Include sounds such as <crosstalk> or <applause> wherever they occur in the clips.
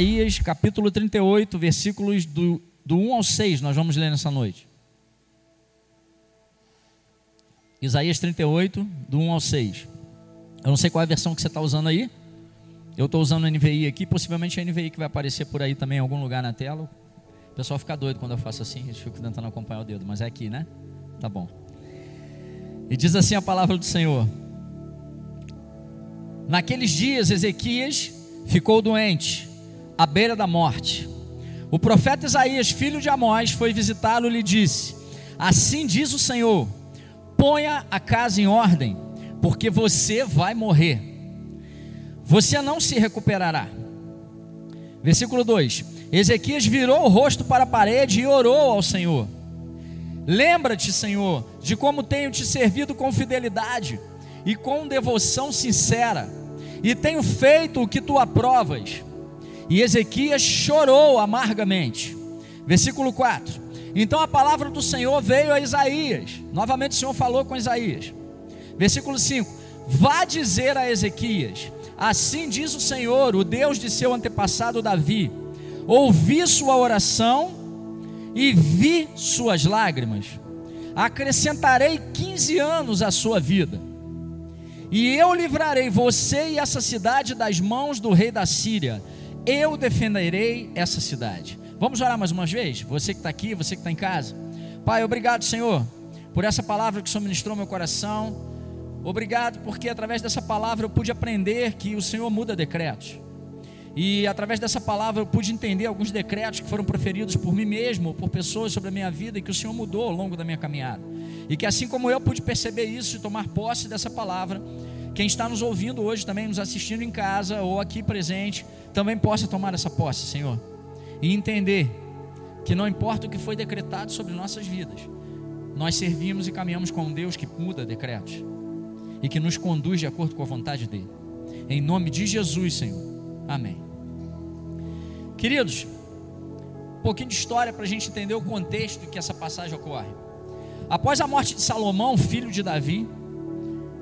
Isaías capítulo 38, versículos do, do 1 ao 6, nós vamos ler nessa noite. Isaías 38, do 1 ao 6. Eu não sei qual é a versão que você está usando aí. Eu estou usando a NVI aqui, possivelmente a NVI que vai aparecer por aí também em algum lugar na tela. O pessoal fica doido quando eu faço assim, eles ficam tentando acompanhar o dedo, mas é aqui, né? Tá bom. E diz assim a palavra do Senhor: Naqueles dias, Ezequias ficou doente, à beira da morte. O profeta Isaías, filho de Amós, foi visitá-lo e lhe disse: Assim diz o Senhor: Ponha a casa em ordem, porque você vai morrer. Você não se recuperará. Versículo 2: Ezequias virou o rosto para a parede e orou ao Senhor. Lembra-te, Senhor, de como tenho te servido com fidelidade e com devoção sincera, e tenho feito o que tu aprovas. E Ezequias chorou amargamente. Versículo 4: Então a palavra do Senhor veio a Isaías. Novamente o Senhor falou com Isaías. Versículo 5: Vá dizer a Ezequias: Assim diz o Senhor, o Deus de seu antepassado Davi: Ouvi sua oração e vi suas lágrimas. Acrescentarei 15 anos à sua vida. E eu livrarei você e essa cidade das mãos do rei da Síria. Eu defenderei essa cidade. Vamos orar mais uma vez? Você que está aqui, você que está em casa. Pai, obrigado, Senhor, por essa palavra que o Senhor ministrou meu coração. Obrigado porque através dessa palavra eu pude aprender que o Senhor muda decretos. E através dessa palavra eu pude entender alguns decretos que foram proferidos por mim mesmo, por pessoas sobre a minha vida e que o Senhor mudou ao longo da minha caminhada. E que assim como eu pude perceber isso e tomar posse dessa palavra, quem está nos ouvindo hoje também, nos assistindo em casa ou aqui presente, também possa tomar essa posse, Senhor. E entender que não importa o que foi decretado sobre nossas vidas, nós servimos e caminhamos com um Deus que muda decretos e que nos conduz de acordo com a vontade dele. Em nome de Jesus, Senhor. Amém. Queridos, um pouquinho de história para a gente entender o contexto em que essa passagem ocorre. Após a morte de Salomão, filho de Davi,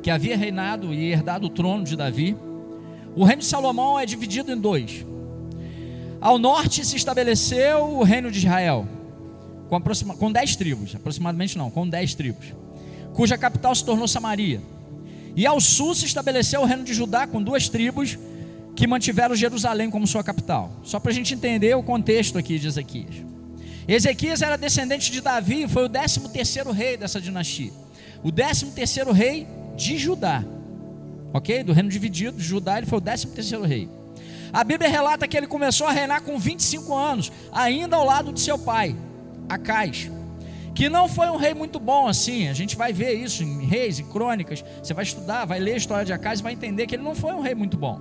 que havia reinado e herdado o trono de Davi, o reino de Salomão é dividido em dois. Ao norte se estabeleceu o reino de Israel, com, aproxima, com dez tribos, aproximadamente não, com dez tribos, cuja capital se tornou Samaria. E ao sul se estabeleceu o reino de Judá, com duas tribos, que mantiveram Jerusalém como sua capital. Só para a gente entender o contexto aqui de Ezequias. Ezequias era descendente de Davi e foi o 13 terceiro rei dessa dinastia. O 13 terceiro rei de Judá. Ok? Do reino dividido Judá, ele foi o 13 terceiro rei. A Bíblia relata que ele começou a reinar com 25 anos, ainda ao lado de seu pai, Acais. Que não foi um rei muito bom assim. A gente vai ver isso em reis, em crônicas. Você vai estudar, vai ler a história de Acais e vai entender que ele não foi um rei muito bom.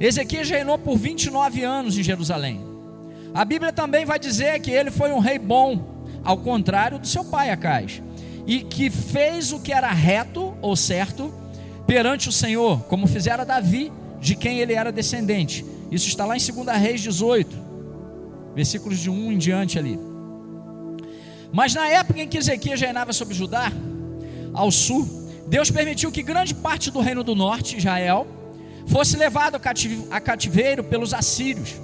Ezequias reinou por 29 anos em Jerusalém. A Bíblia também vai dizer que ele foi um rei bom, ao contrário do seu pai Acais, e que fez o que era reto ou certo perante o Senhor, como fizera Davi, de quem ele era descendente. Isso está lá em 2 Reis 18, versículos de 1 em diante ali. Mas na época em que Ezequias reinava sobre Judá, ao sul, Deus permitiu que grande parte do reino do norte, Israel, fosse levado a cativeiro pelos assírios,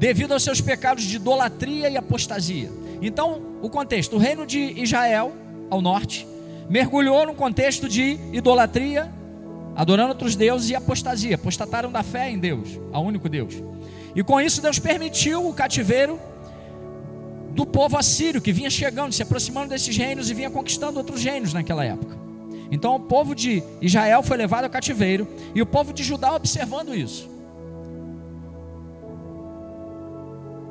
devido aos seus pecados de idolatria e apostasia. Então, o contexto: o reino de Israel, ao norte, mergulhou num contexto de idolatria, adorando outros deuses e apostasia, apostataram da fé em Deus, ao único Deus. E com isso, Deus permitiu o cativeiro do povo assírio que vinha chegando, se aproximando desses reinos e vinha conquistando outros reinos naquela época. Então o povo de Israel foi levado ao cativeiro e o povo de Judá observando isso.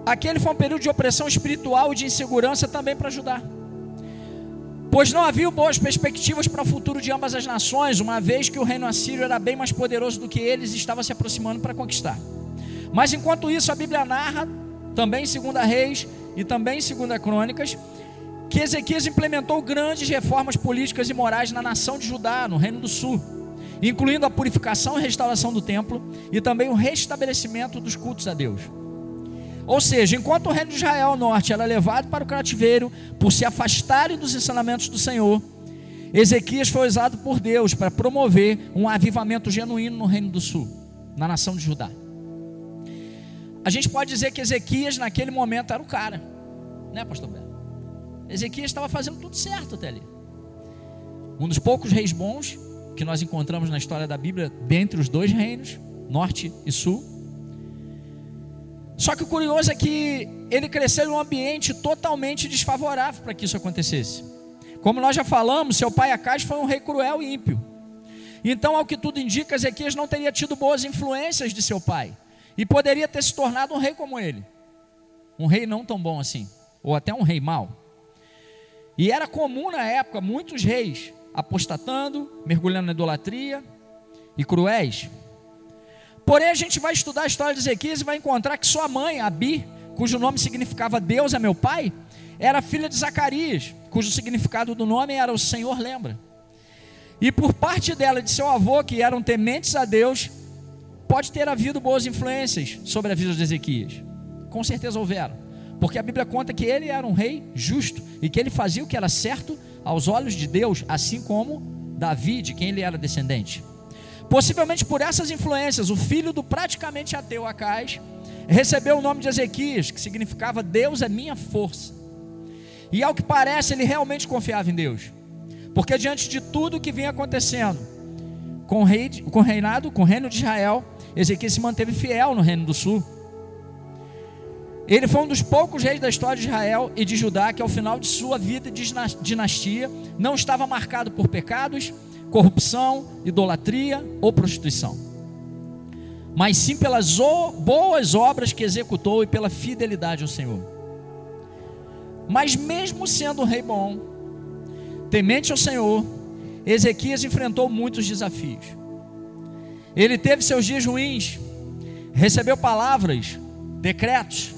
Aquele foi um período de opressão espiritual e de insegurança também para Judá. Pois não havia boas perspectivas para o futuro de ambas as nações, uma vez que o reino assírio era bem mais poderoso do que eles e estava se aproximando para conquistar. Mas enquanto isso, a Bíblia narra, também em 2 Reis e também em 2 Crônicas, que Ezequias implementou grandes reformas políticas e morais na nação de Judá, no Reino do Sul, incluindo a purificação e restauração do templo e também o restabelecimento dos cultos a Deus. Ou seja, enquanto o reino de Israel norte era levado para o cativeiro por se afastarem dos ensinamentos do Senhor, Ezequias foi usado por Deus para promover um avivamento genuíno no reino do sul, na nação de Judá. a gente pode dizer que Ezequias naquele momento era o cara, né, pastor Beto? Ezequias estava fazendo tudo certo até ali. Um dos poucos reis bons que nós encontramos na história da Bíblia, dentre os dois reinos, norte e sul. Só que o curioso é que ele cresceu em um ambiente totalmente desfavorável para que isso acontecesse. Como nós já falamos, seu pai Acais foi um rei cruel e ímpio. Então, ao que tudo indica, Ezequias não teria tido boas influências de seu pai e poderia ter se tornado um rei como ele. Um rei não tão bom assim, ou até um rei mau. E era comum na época muitos reis apostatando, mergulhando na idolatria e cruéis. Porém, a gente vai estudar a história de Ezequias e vai encontrar que sua mãe, Abi, cujo nome significava Deus é meu pai, era filha de Zacarias, cujo significado do nome era o Senhor lembra. E por parte dela e de seu avô, que eram tementes a Deus, pode ter havido boas influências sobre a vida de Ezequias. Com certeza houveram. Porque a Bíblia conta que ele era um rei justo e que ele fazia o que era certo aos olhos de Deus, assim como Davi, de quem ele era descendente. Possivelmente por essas influências, o filho do praticamente ateu Acais recebeu o nome de Ezequias, que significava Deus é minha força. E ao que parece, ele realmente confiava em Deus. Porque diante de tudo que vinha acontecendo com o, rei, com o reinado, com o reino de Israel, Ezequias se manteve fiel no reino do sul. Ele foi um dos poucos reis da história de Israel e de Judá que, ao final de sua vida de dinastia, não estava marcado por pecados, corrupção, idolatria ou prostituição, mas sim pelas boas obras que executou e pela fidelidade ao Senhor. Mas, mesmo sendo um rei bom, temente ao Senhor, Ezequias enfrentou muitos desafios. Ele teve seus dias ruins, recebeu palavras, decretos,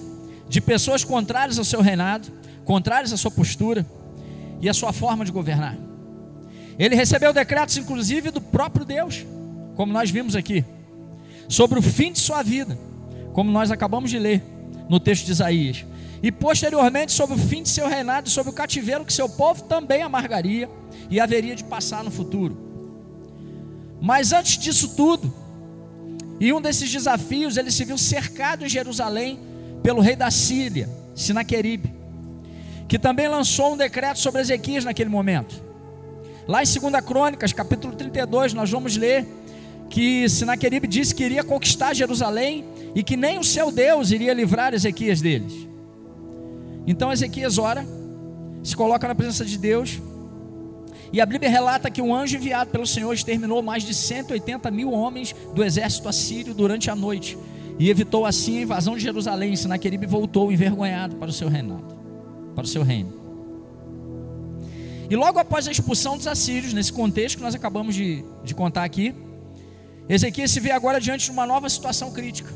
de pessoas contrárias ao seu reinado, contrárias à sua postura e à sua forma de governar. Ele recebeu decretos, inclusive, do próprio Deus, como nós vimos aqui, sobre o fim de sua vida, como nós acabamos de ler no texto de Isaías, e posteriormente sobre o fim de seu reinado, sobre o cativeiro que seu povo também amargaria e haveria de passar no futuro. Mas antes disso tudo, e um desses desafios, ele se viu cercado em Jerusalém pelo rei da Síria, Sinaqueribe, que também lançou um decreto sobre Ezequias naquele momento. Lá em 2 Crônicas, capítulo 32, nós vamos ler que Sinaqueribe disse que iria conquistar Jerusalém e que nem o seu Deus iria livrar Ezequias deles. Então Ezequias ora, se coloca na presença de Deus, e a Bíblia relata que um anjo enviado pelo Senhor exterminou mais de 180 mil homens do exército assírio durante a noite, e evitou assim a invasão de Jerusalém. Sinaqueribe voltou envergonhado para o seu reinado, para o seu reino. E logo após a expulsão dos assírios, nesse contexto que nós acabamos de, de contar aqui, Ezequias se vê agora diante de uma nova situação crítica.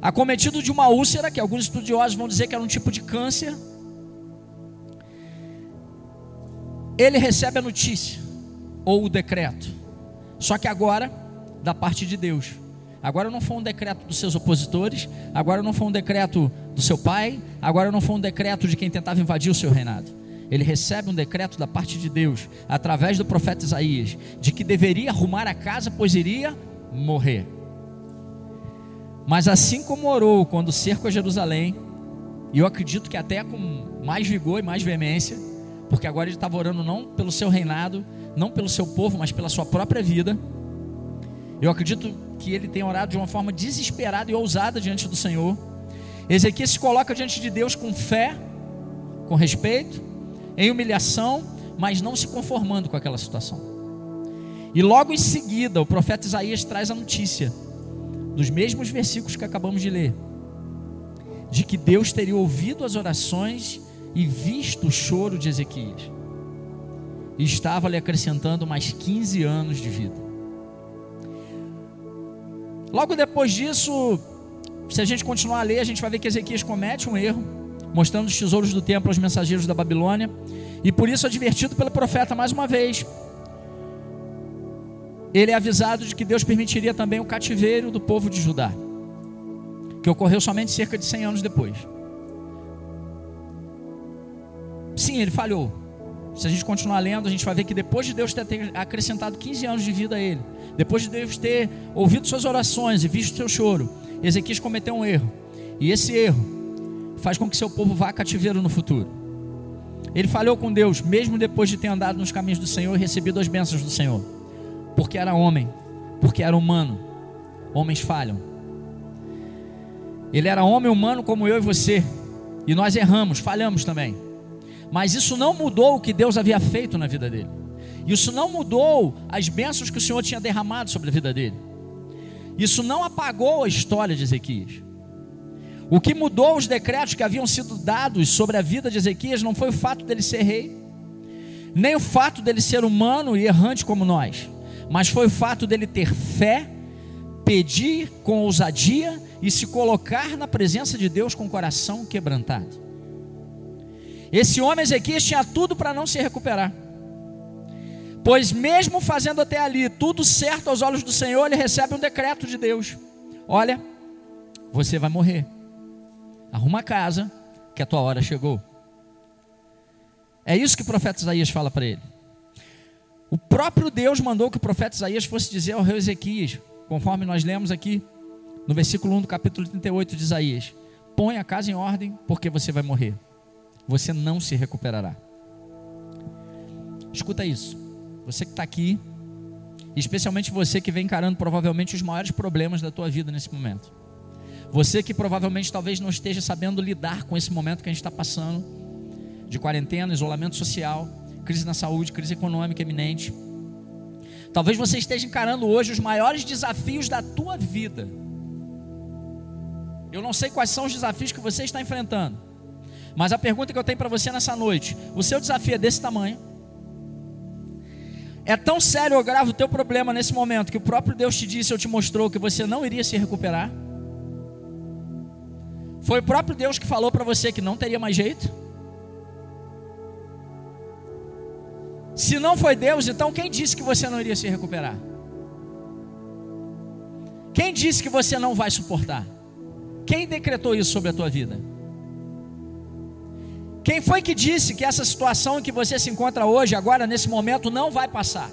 Acometido de uma úlcera, que alguns estudiosos vão dizer que era um tipo de câncer, ele recebe a notícia, ou o decreto, só que agora, da parte de Deus. Agora não foi um decreto dos seus opositores, agora não foi um decreto do seu pai, agora não foi um decreto de quem tentava invadir o seu reinado. Ele recebe um decreto da parte de Deus, através do profeta Isaías, de que deveria arrumar a casa, pois iria morrer. Mas assim como orou quando cerco a Jerusalém, e eu acredito que até com mais vigor e mais veemência, porque agora ele estava orando não pelo seu reinado, não pelo seu povo, mas pela sua própria vida. Eu acredito que ele tem orado de uma forma desesperada e ousada diante do Senhor. Ezequias se coloca diante de Deus com fé, com respeito, em humilhação, mas não se conformando com aquela situação. E logo em seguida, o profeta Isaías traz a notícia, dos mesmos versículos que acabamos de ler, de que Deus teria ouvido as orações e visto o choro de Ezequias, e estava lhe acrescentando mais 15 anos de vida. Logo depois disso, se a gente continuar a ler, a gente vai ver que Ezequias comete um erro, mostrando os tesouros do templo aos mensageiros da Babilônia, e por isso advertido pelo profeta mais uma vez. Ele é avisado de que Deus permitiria também o cativeiro do povo de Judá, que ocorreu somente cerca de 100 anos depois. Sim, ele falhou. Se a gente continuar lendo, a gente vai ver que depois de Deus ter acrescentado 15 anos de vida a ele, depois de Deus ter ouvido suas orações e visto seu choro, Ezequias cometeu um erro. E esse erro faz com que seu povo vá a cativeiro no futuro. Ele falhou com Deus, mesmo depois de ter andado nos caminhos do Senhor e recebido as bênçãos do Senhor. Porque era homem, porque era humano. Homens falham. Ele era homem humano como eu e você. E nós erramos, falhamos também. Mas isso não mudou o que Deus havia feito na vida dele. Isso não mudou as bênçãos que o Senhor tinha derramado sobre a vida dele. Isso não apagou a história de Ezequias. O que mudou os decretos que haviam sido dados sobre a vida de Ezequias não foi o fato dele ser rei, nem o fato dele ser humano e errante como nós, mas foi o fato dele ter fé, pedir com ousadia e se colocar na presença de Deus com o coração quebrantado. Esse homem Ezequias tinha tudo para não se recuperar. Pois mesmo fazendo até ali tudo certo aos olhos do Senhor, ele recebe um decreto de Deus. Olha, você vai morrer. Arruma a casa, que a tua hora chegou. É isso que o profeta Isaías fala para ele. O próprio Deus mandou que o profeta Isaías fosse dizer ao rei Ezequias, conforme nós lemos aqui no versículo 1 do capítulo 38 de Isaías: Põe a casa em ordem, porque você vai morrer. Você não se recuperará. Escuta isso. Você que está aqui, especialmente você que vem encarando provavelmente os maiores problemas da tua vida nesse momento. Você que provavelmente talvez não esteja sabendo lidar com esse momento que a gente está passando, de quarentena, isolamento social, crise na saúde, crise econômica eminente. Talvez você esteja encarando hoje os maiores desafios da tua vida. Eu não sei quais são os desafios que você está enfrentando, mas a pergunta que eu tenho para você nessa noite: o seu desafio é desse tamanho? É tão sério ou grave o teu problema nesse momento que o próprio Deus te disse ou te mostrou que você não iria se recuperar? Foi o próprio Deus que falou para você que não teria mais jeito? Se não foi Deus, então quem disse que você não iria se recuperar? Quem disse que você não vai suportar? Quem decretou isso sobre a tua vida? Quem foi que disse que essa situação em que você se encontra hoje, agora nesse momento, não vai passar?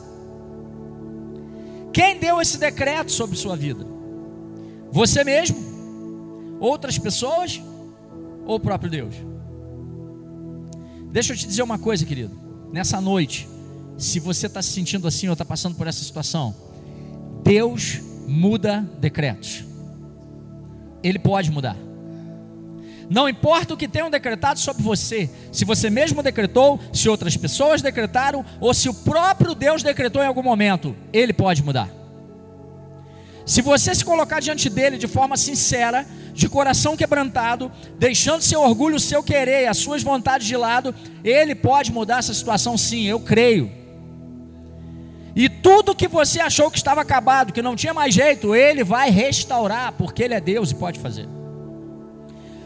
Quem deu esse decreto sobre sua vida? Você mesmo? Outras pessoas? Ou o próprio Deus? Deixa eu te dizer uma coisa, querido. Nessa noite, se você está se sentindo assim ou está passando por essa situação, Deus muda decretos. Ele pode mudar. Não importa o que tenham decretado sobre você, se você mesmo decretou, se outras pessoas decretaram, ou se o próprio Deus decretou em algum momento, Ele pode mudar. Se você se colocar diante dele de forma sincera, de coração quebrantado, deixando seu orgulho, seu querer, as suas vontades de lado, Ele pode mudar essa situação, sim, eu creio. E tudo que você achou que estava acabado, que não tinha mais jeito, Ele vai restaurar, porque Ele é Deus e pode fazer.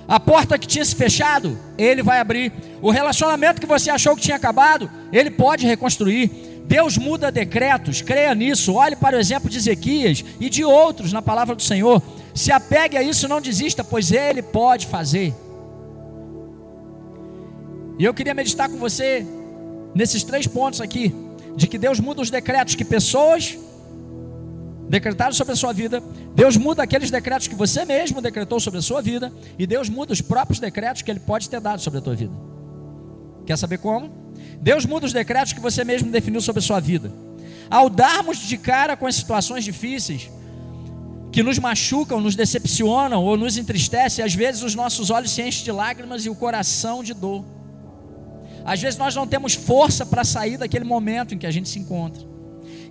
A porta que tinha se fechado, Ele vai abrir. O relacionamento que você achou que tinha acabado, Ele pode reconstruir. Deus muda decretos, creia nisso. Olhe para o exemplo de Ezequias e de outros na palavra do Senhor. Se apegue a isso, não desista, pois Ele pode fazer. E eu queria meditar com você nesses três pontos aqui: de que Deus muda os decretos que pessoas decretaram sobre a sua vida, Deus muda aqueles decretos que você mesmo decretou sobre a sua vida, e Deus muda os próprios decretos que Ele pode ter dado sobre a tua vida. Quer saber como? Deus muda os decretos que você mesmo definiu sobre a sua vida. Ao darmos de cara com as situações difíceis, que nos machucam, nos decepcionam ou nos entristecem, às vezes os nossos olhos se enchem de lágrimas e o coração de dor. Às vezes nós não temos força para sair daquele momento em que a gente se encontra.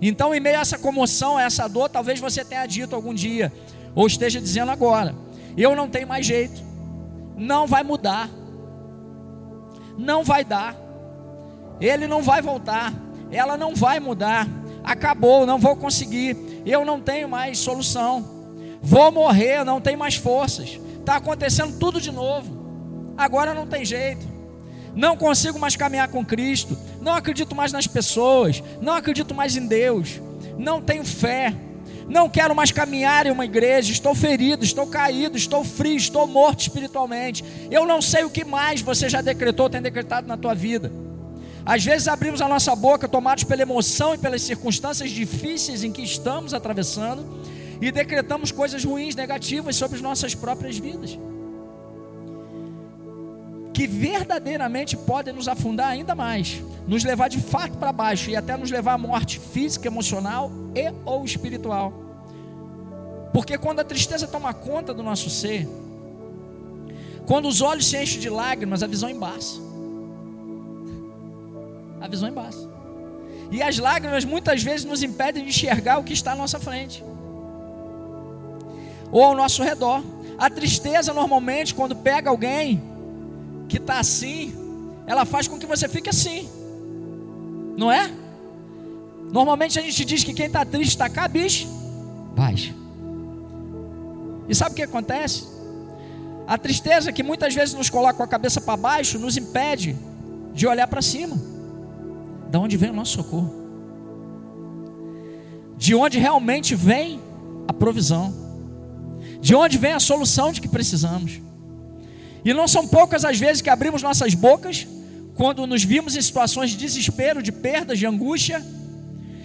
Então, em meio a essa comoção, a essa dor, talvez você tenha dito algum dia, ou esteja dizendo agora: eu não tenho mais jeito, não vai mudar, não vai dar, ele não vai voltar, ela não vai mudar, acabou, não vou conseguir, eu não tenho mais solução, vou morrer, não tenho mais forças, está acontecendo tudo de novo, agora não tem jeito. Não consigo mais caminhar com Cristo, não acredito mais nas pessoas, não acredito mais em Deus, não tenho fé, não quero mais caminhar em uma igreja, estou ferido, estou caído, estou frio, estou morto espiritualmente. Eu não sei o que mais você já decretou, tem decretado na tua vida. Às vezes abrimos a nossa boca, tomados pela emoção e pelas circunstâncias difíceis em que estamos atravessando, e decretamos coisas ruins, negativas sobre as nossas próprias vidas. Que verdadeiramente podem nos afundar ainda mais, nos levar de fato para baixo e até nos levar à morte física, emocional e ou espiritual. Porque quando a tristeza toma conta do nosso ser, quando os olhos se enchem de lágrimas, a visão embaça. A visão embaça. E as lágrimas muitas vezes nos impedem de enxergar o que está à nossa frente ou ao nosso redor. A tristeza, normalmente, quando pega alguém que está assim, ela faz com que você fique assim, não é? Normalmente a gente diz que quem está triste está cabicho, baixa. E sabe o que acontece? A tristeza que muitas vezes nos coloca com a cabeça para baixo nos impede de olhar para cima. Da onde vem o nosso socorro? De onde realmente vem a provisão? De onde vem a solução de que precisamos? E não são poucas as vezes que abrimos nossas bocas quando nos vimos em situações de desespero, de perdas, de angústia,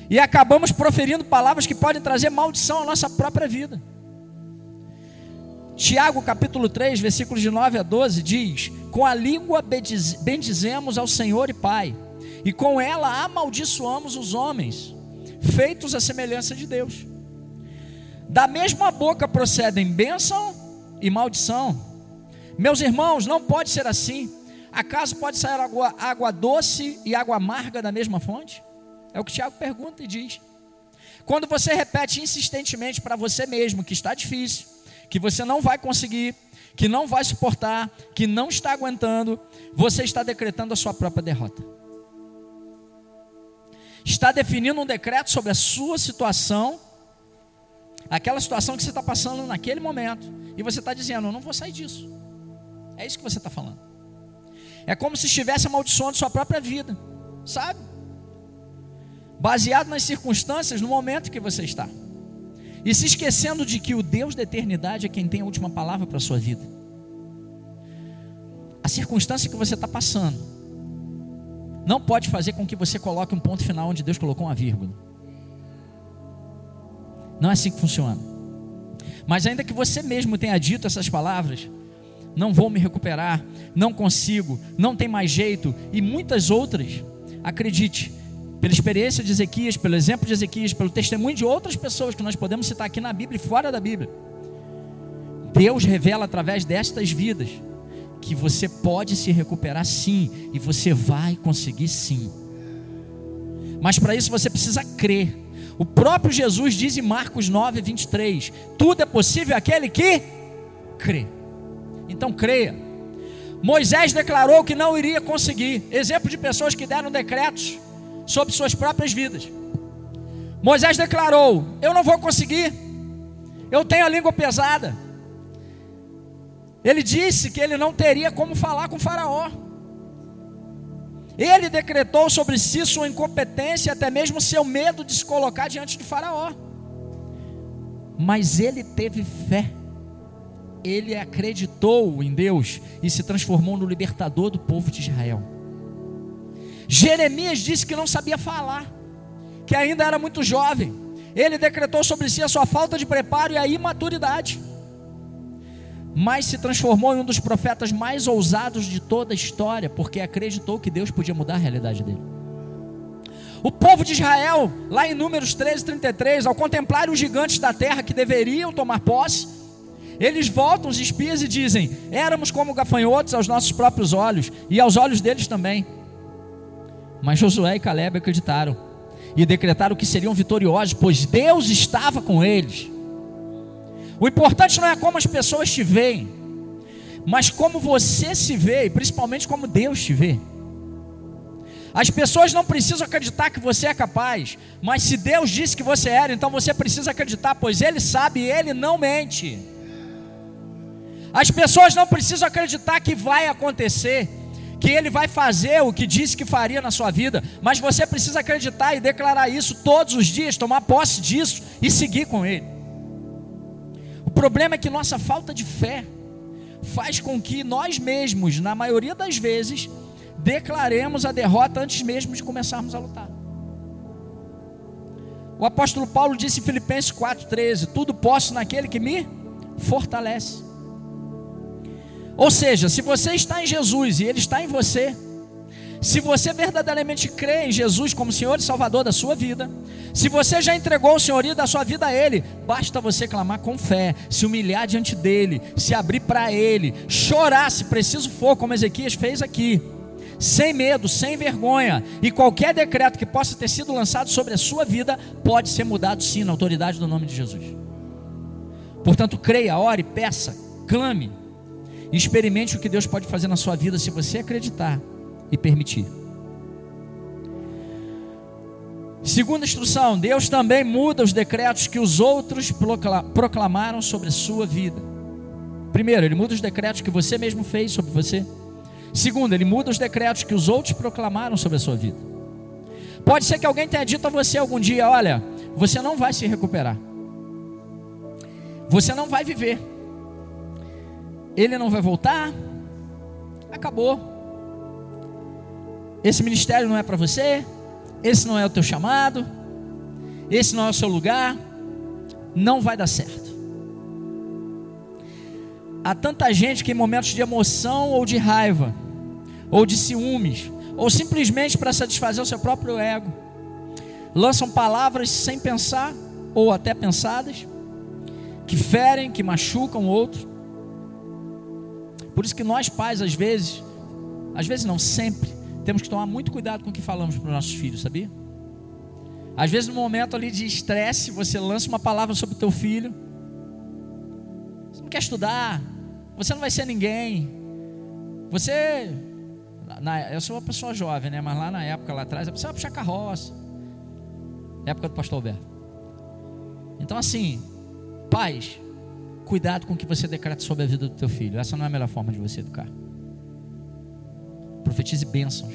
e acabamos proferindo palavras que podem trazer maldição à nossa própria vida. Tiago capítulo 3, versículos de 9 a 12 diz: Com a língua bendizemos ao Senhor e Pai, e com ela amaldiçoamos os homens, feitos à semelhança de Deus. Da mesma boca procedem bênção e maldição. Meus irmãos, não pode ser assim. Acaso pode sair água, água doce e água amarga da mesma fonte? É o que Tiago pergunta e diz. Quando você repete insistentemente para você mesmo que está difícil, que você não vai conseguir, que não vai suportar, que não está aguentando, você está decretando a sua própria derrota. Está definindo um decreto sobre a sua situação, aquela situação que você está passando naquele momento, e você está dizendo: Eu não vou sair disso. É isso que você está falando. É como se estivesse amaldiçoando sua própria vida, sabe? Baseado nas circunstâncias, no momento que você está e se esquecendo de que o Deus da eternidade é quem tem a última palavra para a sua vida. A circunstância que você está passando não pode fazer com que você coloque um ponto final onde Deus colocou uma vírgula. Não é assim que funciona. Mas ainda que você mesmo tenha dito essas palavras, não vou me recuperar, não consigo, não tem mais jeito e muitas outras, acredite, pela experiência de Ezequias, pelo exemplo de Ezequias, pelo testemunho de outras pessoas que nós podemos citar aqui na Bíblia e fora da Bíblia. Deus revela através destas vidas que você pode se recuperar sim e você vai conseguir sim. Mas para isso você precisa crer. O próprio Jesus diz em Marcos 9, 23: Tudo é possível aquele que crê. Então creia. Moisés declarou que não iria conseguir. Exemplo de pessoas que deram decretos sobre suas próprias vidas. Moisés declarou: Eu não vou conseguir, eu tenho a língua pesada. Ele disse que ele não teria como falar com Faraó. Ele decretou sobre si sua incompetência e até mesmo seu medo de se colocar diante de Faraó. Mas ele teve fé. Ele acreditou em Deus e se transformou no libertador do povo de Israel. Jeremias disse que não sabia falar, que ainda era muito jovem. Ele decretou sobre si a sua falta de preparo e a imaturidade. Mas se transformou em um dos profetas mais ousados de toda a história, porque acreditou que Deus podia mudar a realidade dele. O povo de Israel, lá em Números 13, 33, ao contemplar os gigantes da terra que deveriam tomar posse, eles voltam os espias e dizem: Éramos como gafanhotos aos nossos próprios olhos, e aos olhos deles também. Mas Josué e Caleb acreditaram e decretaram que seriam vitoriosos, pois Deus estava com eles. O importante não é como as pessoas te veem, mas como você se vê, e principalmente como Deus te vê. As pessoas não precisam acreditar que você é capaz, mas se Deus disse que você era, então você precisa acreditar, pois Ele sabe e Ele não mente. As pessoas não precisam acreditar que vai acontecer, que Ele vai fazer o que disse que faria na sua vida, mas você precisa acreditar e declarar isso todos os dias, tomar posse disso e seguir com Ele. O problema é que nossa falta de fé faz com que nós mesmos, na maioria das vezes, declaremos a derrota antes mesmo de começarmos a lutar. O apóstolo Paulo disse em Filipenses 4,13: Tudo posso naquele que me fortalece. Ou seja, se você está em Jesus e Ele está em você, se você verdadeiramente crê em Jesus como Senhor e Salvador da sua vida, se você já entregou o senhorio da sua vida a Ele, basta você clamar com fé, se humilhar diante dEle, se abrir para Ele, chorar se preciso for, como Ezequias fez aqui, sem medo, sem vergonha, e qualquer decreto que possa ter sido lançado sobre a sua vida pode ser mudado sim na autoridade do nome de Jesus. Portanto, creia, ore, peça, clame, experimente o que Deus pode fazer na sua vida se você acreditar e permitir. Segunda instrução: Deus também muda os decretos que os outros proclamaram sobre a sua vida. Primeiro, Ele muda os decretos que você mesmo fez sobre você. Segundo, Ele muda os decretos que os outros proclamaram sobre a sua vida. Pode ser que alguém tenha dito a você algum dia: Olha, você não vai se recuperar, você não vai viver, ele não vai voltar, acabou. Esse ministério não é para você, esse não é o teu chamado, esse não é o seu lugar, não vai dar certo. Há tanta gente que em momentos de emoção ou de raiva, ou de ciúmes, ou simplesmente para satisfazer o seu próprio ego, lançam palavras sem pensar ou até pensadas, que ferem, que machucam o outro. Por isso que nós pais às vezes, às vezes não sempre, temos que tomar muito cuidado com o que falamos para os nossos filhos, sabia? Às vezes, no momento ali de estresse, você lança uma palavra sobre o teu filho. Você não quer estudar, você não vai ser ninguém. Você, na, eu sou uma pessoa jovem, né? Mas lá na época, lá atrás, você vai puxar carroça. Época do pastor Alberto. Então, assim, pais, cuidado com o que você decreta sobre a vida do teu filho. Essa não é a melhor forma de você educar. Profetize bênçãos.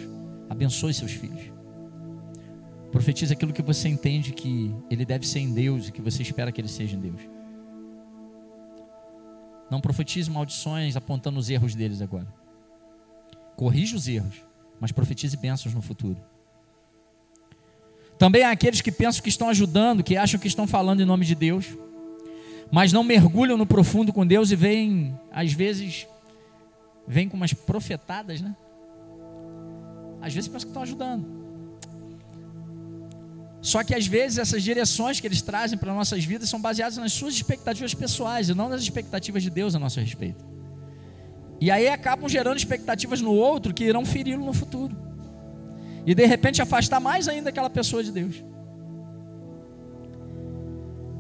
Abençoe seus filhos. Profetize aquilo que você entende que ele deve ser em Deus e que você espera que ele seja em Deus. Não profetize maldições apontando os erros deles agora. Corrija os erros, mas profetize bênçãos no futuro. Também há aqueles que pensam que estão ajudando, que acham que estão falando em nome de Deus, mas não mergulham no profundo com Deus e vêm, às vezes, vêm com umas profetadas, né? Às vezes parece que estão ajudando. Só que às vezes essas direções que eles trazem para nossas vidas são baseadas nas suas expectativas pessoais e não nas expectativas de Deus a nosso respeito. E aí acabam gerando expectativas no outro que irão feri-lo no futuro. E de repente afastar mais ainda aquela pessoa de Deus.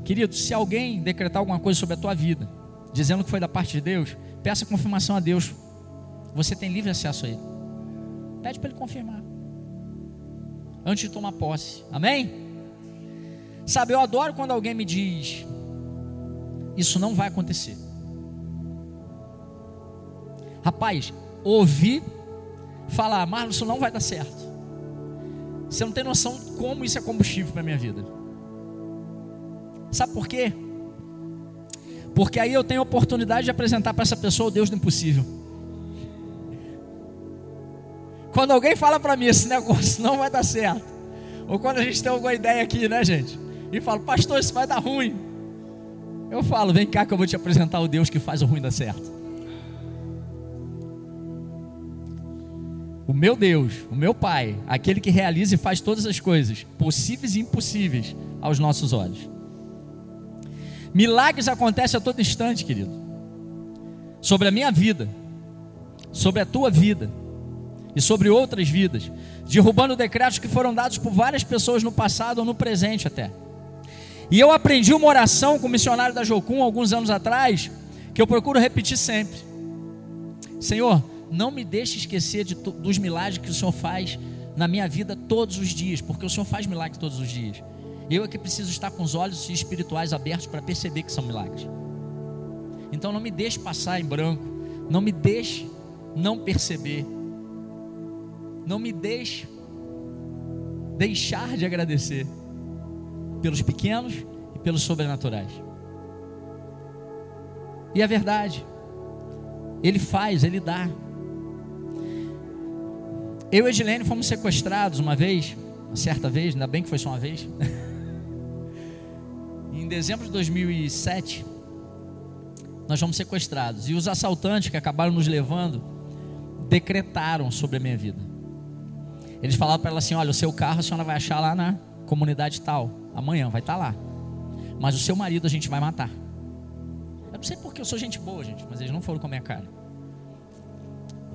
Querido, se alguém decretar alguma coisa sobre a tua vida, dizendo que foi da parte de Deus, peça confirmação a Deus. Você tem livre acesso a Ele. Pede para ele confirmar. Antes de tomar posse. Amém? Sabe, eu adoro quando alguém me diz: Isso não vai acontecer. Rapaz, ouvi falar, Marlon, isso não vai dar certo. Você não tem noção como isso é combustível para minha vida. Sabe por quê? Porque aí eu tenho a oportunidade de apresentar para essa pessoa o Deus do impossível. Quando alguém fala para mim esse negócio não vai dar certo, ou quando a gente tem alguma ideia aqui, né, gente? E fala, pastor, isso vai dar ruim. Eu falo, vem cá que eu vou te apresentar o Deus que faz o ruim dar certo. O meu Deus, o meu Pai, aquele que realiza e faz todas as coisas, possíveis e impossíveis aos nossos olhos. Milagres acontecem a todo instante, querido. Sobre a minha vida, sobre a tua vida e sobre outras vidas, derrubando decretos que foram dados por várias pessoas no passado ou no presente até. E eu aprendi uma oração com o missionário da Jocum alguns anos atrás, que eu procuro repetir sempre: Senhor, não me deixe esquecer de, dos milagres que o Senhor faz na minha vida todos os dias, porque o Senhor faz milagres todos os dias. Eu é que preciso estar com os olhos espirituais abertos para perceber que são milagres. Então não me deixe passar em branco, não me deixe não perceber não me deixe deixar de agradecer pelos pequenos e pelos sobrenaturais. E é verdade, Ele faz, Ele dá. Eu e Edilene fomos sequestrados uma vez, uma certa vez, ainda bem que foi só uma vez. <laughs> em dezembro de 2007, nós fomos sequestrados. E os assaltantes que acabaram nos levando decretaram sobre a minha vida. Eles falaram para ela assim: olha, o seu carro a senhora vai achar lá na comunidade tal. Amanhã vai estar tá lá. Mas o seu marido a gente vai matar. Eu não sei porque eu sou gente boa, gente, mas eles não foram com a minha cara.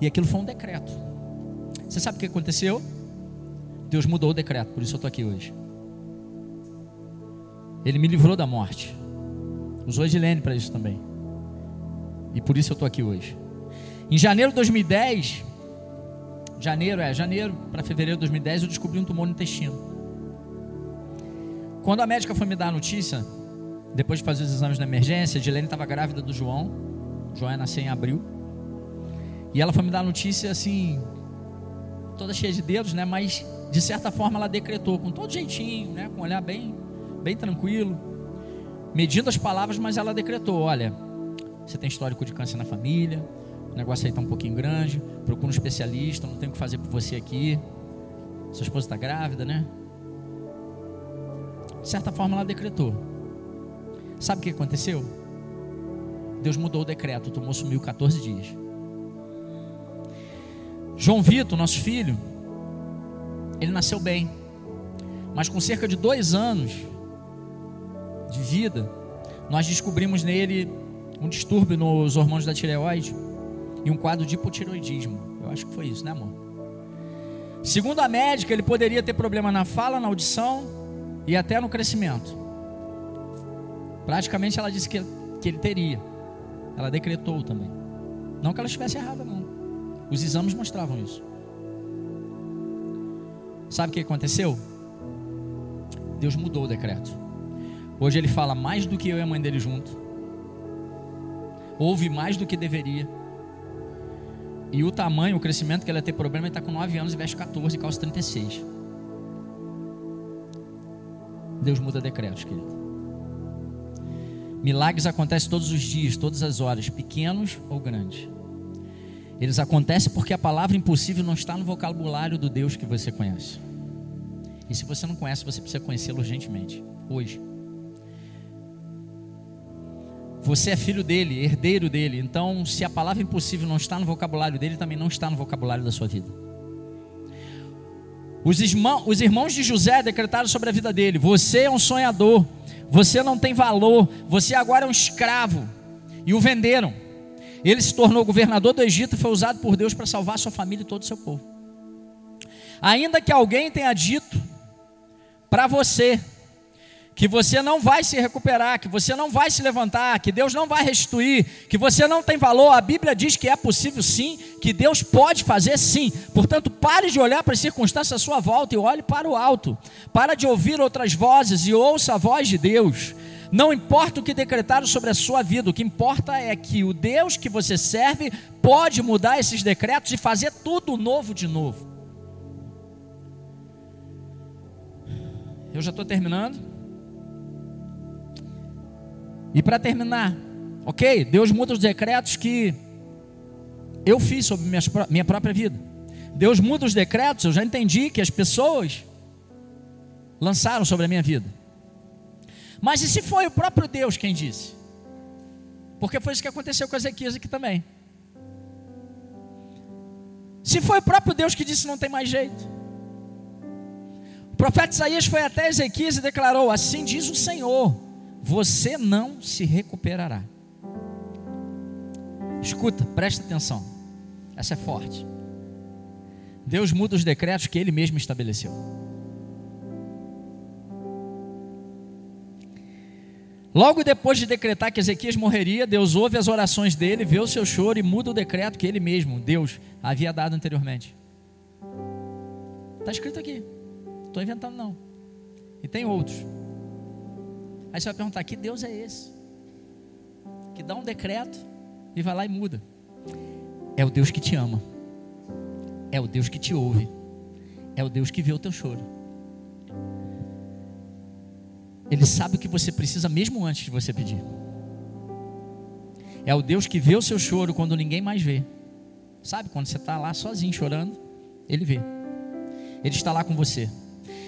E aquilo foi um decreto. Você sabe o que aconteceu? Deus mudou o decreto, por isso eu estou aqui hoje. Ele me livrou da morte. Usou Edilene para isso também. E por isso eu estou aqui hoje. Em janeiro de 2010, janeiro, é, janeiro para fevereiro de 2010, eu descobri um tumor no intestino. Quando a médica foi me dar a notícia, depois de fazer os exames na emergência, a Edilene estava grávida do João. O João ia nascer em abril. E ela foi me dar a notícia assim, toda cheia de dedos, né? Mas de certa forma ela decretou com todo jeitinho, né? Com um olhar bem, bem tranquilo, medindo as palavras, mas ela decretou: olha, você tem histórico de câncer na família, o negócio aí está um pouquinho grande, procura um especialista, não tem o que fazer por você aqui. Sua esposa está grávida, né? De certa forma ela decretou. Sabe o que aconteceu? Deus mudou o decreto, o tumor sumiu 14 dias. João Vitor, nosso filho, ele nasceu bem, mas com cerca de dois anos de vida, nós descobrimos nele um distúrbio nos hormônios da tireoide e um quadro de hipotiroidismo. Eu acho que foi isso, né, amor? Segundo a médica, ele poderia ter problema na fala, na audição e até no crescimento. Praticamente ela disse que, que ele teria. Ela decretou também. Não que ela estivesse errada, não. Os exames mostravam isso. Sabe o que aconteceu? Deus mudou o decreto. Hoje ele fala mais do que eu e a mãe dele junto. Ouve mais do que deveria. E o tamanho, o crescimento que ele ia ter problema, ele está com 9 anos e veste 14 e calça 36. Deus muda decretos, querido. Milagres acontecem todos os dias, todas as horas, pequenos ou grandes. Eles acontecem porque a palavra impossível não está no vocabulário do Deus que você conhece. E se você não conhece, você precisa conhecê-lo urgentemente, hoje. Você é filho dele, herdeiro dele. Então, se a palavra impossível não está no vocabulário dele, também não está no vocabulário da sua vida. Os irmãos, os irmãos de José decretaram sobre a vida dele: Você é um sonhador, você não tem valor, você agora é um escravo. E o venderam. Ele se tornou governador do Egito e foi usado por Deus para salvar sua família e todo o seu povo. Ainda que alguém tenha dito para você que você não vai se recuperar, que você não vai se levantar, que Deus não vai restituir, que você não tem valor. A Bíblia diz que é possível sim, que Deus pode fazer sim. Portanto, pare de olhar para as circunstâncias à sua volta e olhe para o alto. Para de ouvir outras vozes e ouça a voz de Deus. Não importa o que decretaram sobre a sua vida, o que importa é que o Deus que você serve pode mudar esses decretos e fazer tudo novo de novo. Eu já estou terminando. E para terminar, ok? Deus muda os decretos que eu fiz sobre minha, minha própria vida. Deus muda os decretos, eu já entendi que as pessoas lançaram sobre a minha vida. Mas e se foi o próprio Deus quem disse? Porque foi isso que aconteceu com Ezequias aqui também. Se foi o próprio Deus que disse não tem mais jeito. O profeta Isaías foi até Ezequias e declarou: Assim diz o Senhor você não se recuperará. Escuta, presta atenção. Essa é forte. Deus muda os decretos que ele mesmo estabeleceu. Logo depois de decretar que Ezequias morreria, Deus ouve as orações dele, vê o seu choro e muda o decreto que ele mesmo, Deus, havia dado anteriormente. Está escrito aqui. Estou inventando não. E tem outros. Aí você vai perguntar: que Deus é esse? Que dá um decreto e vai lá e muda. É o Deus que te ama. É o Deus que te ouve. É o Deus que vê o teu choro. Ele sabe o que você precisa mesmo antes de você pedir. É o Deus que vê o seu choro quando ninguém mais vê. Sabe quando você está lá sozinho chorando? Ele vê. Ele está lá com você.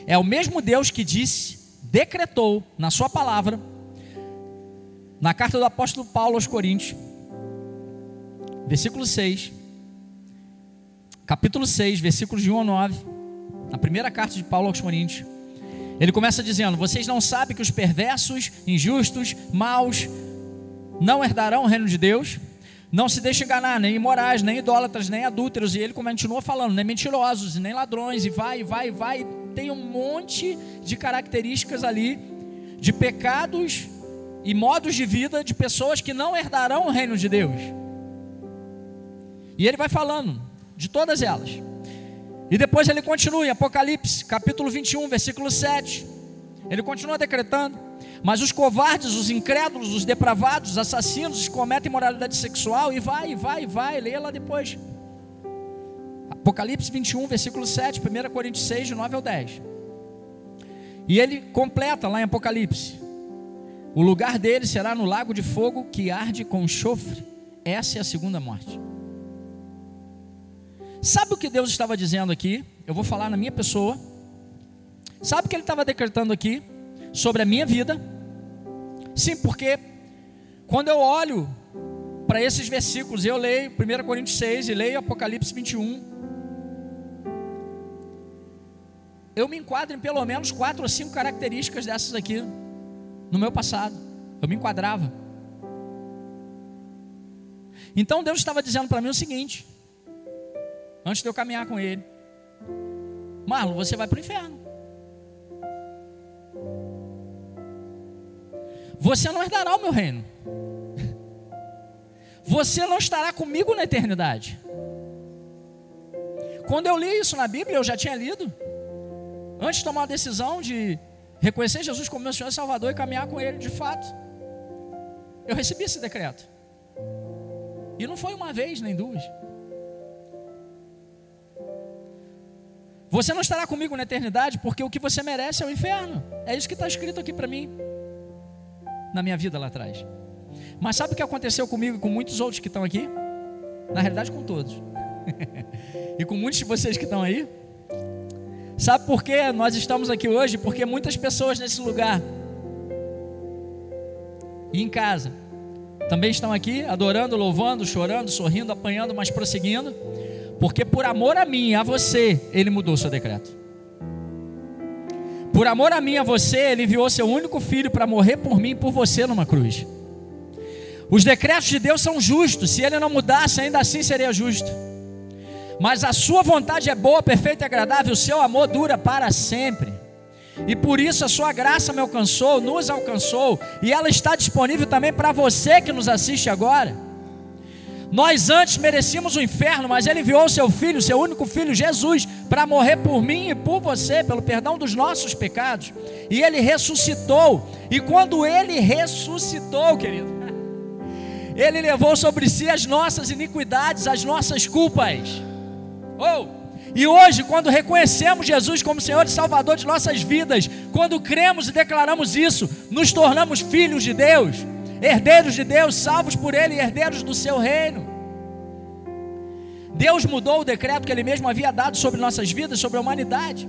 É o mesmo Deus que disse decretou na sua palavra Na carta do apóstolo Paulo aos Coríntios, versículo 6, capítulo 6, versículos de 1 a 9, na primeira carta de Paulo aos Coríntios, ele começa dizendo: Vocês não sabem que os perversos, injustos, maus, não herdarão o reino de Deus? Não se deixe enganar, nem imorais, nem idólatras, nem adúlteros. E ele continua falando, nem mentirosos, nem ladrões. E vai, vai, vai. Tem um monte de características ali, de pecados e modos de vida de pessoas que não herdarão o reino de Deus. E ele vai falando de todas elas. E depois ele continua em Apocalipse, capítulo 21, versículo 7. Ele continua decretando: Mas os covardes, os incrédulos, os depravados, os assassinos, cometem imoralidade sexual, e vai, vai, vai, leia lá depois. Apocalipse 21, versículo 7, 1 Coríntios 6, de 9 ao 10. E ele completa lá em Apocalipse: o lugar dele será no lago de fogo que arde com enxofre. Essa é a segunda morte. Sabe o que Deus estava dizendo aqui? Eu vou falar na minha pessoa. Sabe o que ele estava decretando aqui sobre a minha vida? Sim, porque quando eu olho para esses versículos, eu leio 1 Coríntios 6 e leio Apocalipse 21. Eu me enquadro em pelo menos quatro ou cinco características dessas aqui no meu passado. Eu me enquadrava. Então Deus estava dizendo para mim o seguinte: antes de eu caminhar com Ele, Marlon, você vai para o inferno. Você não herdará o meu reino. Você não estará comigo na eternidade. Quando eu li isso na Bíblia, eu já tinha lido. Antes de tomar a decisão de reconhecer Jesus como meu Senhor e Salvador e caminhar com Ele de fato. Eu recebi esse decreto. E não foi uma vez nem duas. Você não estará comigo na eternidade porque o que você merece é o inferno. É isso que está escrito aqui para mim, na minha vida lá atrás. Mas sabe o que aconteceu comigo e com muitos outros que estão aqui? Na realidade, com todos. <laughs> e com muitos de vocês que estão aí? Sabe por que nós estamos aqui hoje? Porque muitas pessoas nesse lugar e em casa também estão aqui adorando, louvando, chorando, sorrindo, apanhando, mas prosseguindo, porque por amor a mim a você, Ele mudou seu decreto. Por amor a mim a você, Ele enviou seu único filho para morrer por mim e por você numa cruz. Os decretos de Deus são justos, se Ele não mudasse, ainda assim seria justo. Mas a sua vontade é boa, perfeita e agradável, o seu amor dura para sempre. E por isso a sua graça me alcançou, nos alcançou, e ela está disponível também para você que nos assiste agora. Nós antes merecíamos o inferno, mas Ele enviou seu filho, seu único filho, Jesus, para morrer por mim e por você, pelo perdão dos nossos pecados. E Ele ressuscitou. E quando Ele ressuscitou, querido, <laughs> Ele levou sobre si as nossas iniquidades, as nossas culpas. Oh, e hoje, quando reconhecemos Jesus como Senhor e Salvador de nossas vidas, quando cremos e declaramos isso, nos tornamos filhos de Deus, herdeiros de Deus, salvos por Ele, herdeiros do seu reino. Deus mudou o decreto que Ele mesmo havia dado sobre nossas vidas, sobre a humanidade,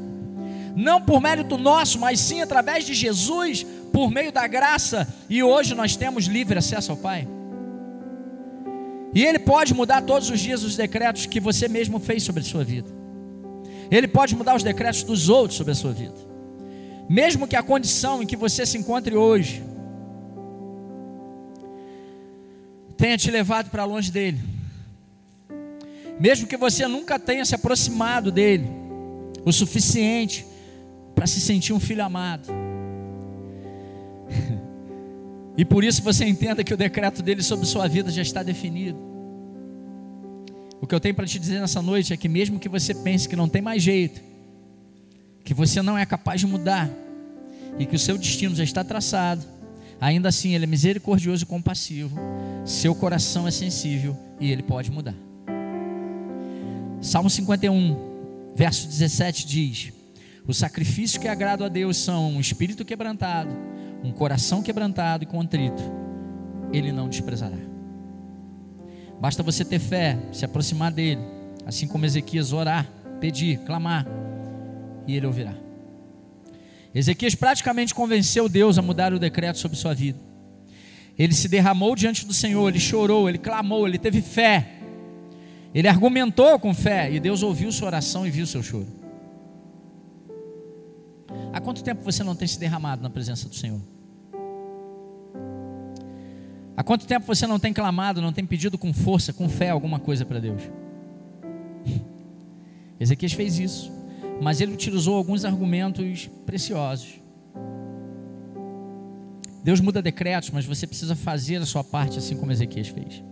não por mérito nosso, mas sim através de Jesus, por meio da graça, e hoje nós temos livre acesso ao Pai. E Ele pode mudar todos os dias os decretos que você mesmo fez sobre a sua vida. Ele pode mudar os decretos dos outros sobre a sua vida. Mesmo que a condição em que você se encontre hoje tenha te levado para longe dele. Mesmo que você nunca tenha se aproximado dele o suficiente para se sentir um filho amado. E por isso você entenda que o decreto dele sobre sua vida já está definido. O que eu tenho para te dizer nessa noite é que, mesmo que você pense que não tem mais jeito, que você não é capaz de mudar, e que o seu destino já está traçado, ainda assim Ele é misericordioso e compassivo, seu coração é sensível e Ele pode mudar. Salmo 51, verso 17 diz: O sacrifício que agrada a Deus são um espírito quebrantado um coração quebrantado e contrito, Ele não desprezará. Basta você ter fé, se aproximar dEle, assim como Ezequias orar, pedir, clamar, e Ele ouvirá. Ezequias praticamente convenceu Deus a mudar o decreto sobre sua vida. Ele se derramou diante do Senhor, ele chorou, ele clamou, ele teve fé. Ele argumentou com fé e Deus ouviu sua oração e viu seu choro. Há quanto tempo você não tem se derramado na presença do Senhor? Há quanto tempo você não tem clamado, não tem pedido com força, com fé alguma coisa para Deus? <laughs> Ezequias fez isso, mas ele utilizou alguns argumentos preciosos. Deus muda decretos, mas você precisa fazer a sua parte assim como Ezequias fez.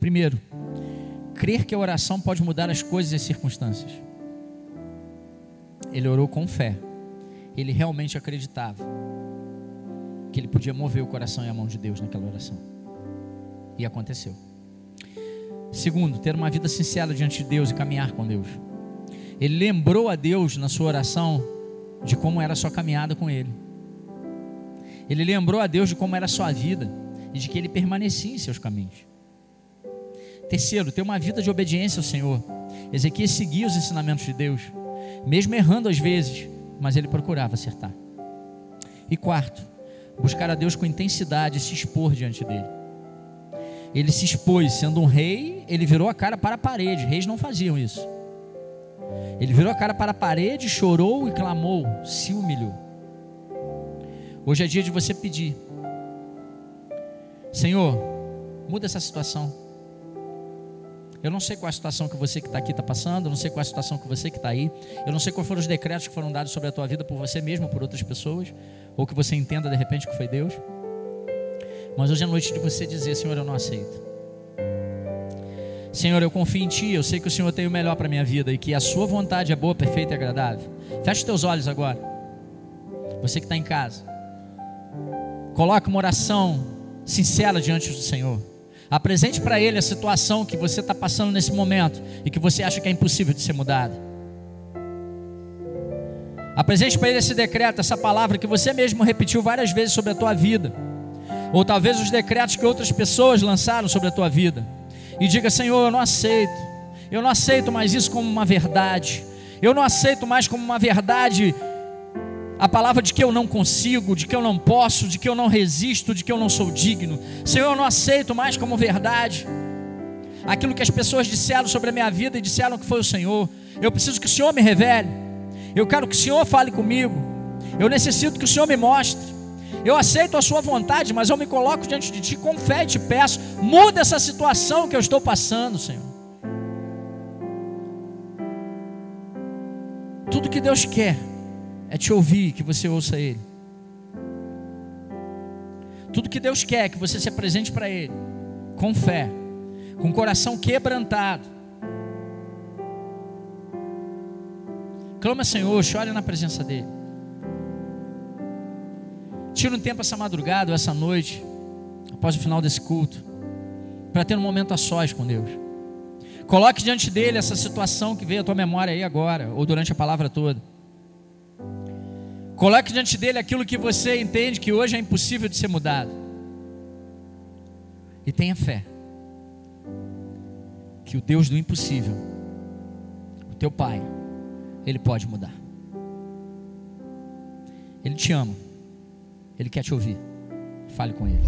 Primeiro, crer que a oração pode mudar as coisas e as circunstâncias. Ele orou com fé. Ele realmente acreditava que ele podia mover o coração e a mão de Deus naquela oração. E aconteceu. Segundo, ter uma vida sincera diante de Deus e caminhar com Deus. Ele lembrou a Deus na sua oração de como era a sua caminhada com Ele. Ele lembrou a Deus de como era a sua vida e de que ele permanecia em seus caminhos. Terceiro, ter uma vida de obediência ao Senhor. Ezequias seguia os ensinamentos de Deus, mesmo errando às vezes, mas ele procurava acertar. E quarto, buscar a Deus com intensidade e se expor diante dele. Ele se expôs, sendo um rei, ele virou a cara para a parede. Reis não faziam isso. Ele virou a cara para a parede, chorou e clamou, se humilhou. Hoje é dia de você pedir: Senhor, muda essa situação. Eu não sei qual a situação que você que está aqui está passando, eu não sei qual a situação que você que está aí, eu não sei quais foram os decretos que foram dados sobre a tua vida por você mesmo, por outras pessoas, ou que você entenda de repente que foi Deus. Mas hoje é noite de você dizer: Senhor, eu não aceito. Senhor, eu confio em Ti, eu sei que o Senhor tem o melhor para a minha vida e que a Sua vontade é boa, perfeita e agradável. Feche os teus olhos agora. Você que está em casa. Coloque uma oração sincera diante do Senhor. Apresente para Ele a situação que você está passando nesse momento e que você acha que é impossível de ser mudada. Apresente para Ele esse decreto, essa palavra que você mesmo repetiu várias vezes sobre a tua vida, ou talvez os decretos que outras pessoas lançaram sobre a tua vida, e diga: Senhor, eu não aceito, eu não aceito mais isso como uma verdade, eu não aceito mais como uma verdade a palavra de que eu não consigo, de que eu não posso, de que eu não resisto, de que eu não sou digno. Senhor, eu não aceito mais como verdade aquilo que as pessoas disseram sobre a minha vida e disseram que foi o Senhor. Eu preciso que o Senhor me revele. Eu quero que o Senhor fale comigo. Eu necessito que o Senhor me mostre. Eu aceito a Sua vontade, mas eu me coloco diante de Ti com fé e te peço: muda essa situação que eu estou passando, Senhor. Tudo que Deus quer é te ouvir, que você ouça Ele. Tudo que Deus quer é que você se apresente para Ele, com fé, com coração quebrantado. Clama, Senhor, chore na presença dEle. Tira um tempo essa madrugada, essa noite, após o final desse culto, para ter um momento a sós com Deus. Coloque diante dele essa situação que veio à tua memória aí agora, ou durante a palavra toda. Coloque diante dele aquilo que você entende que hoje é impossível de ser mudado. E tenha fé. Que o Deus do impossível, o teu Pai, Ele pode mudar. Ele te ama. Ele quer te ouvir. Fale com Ele.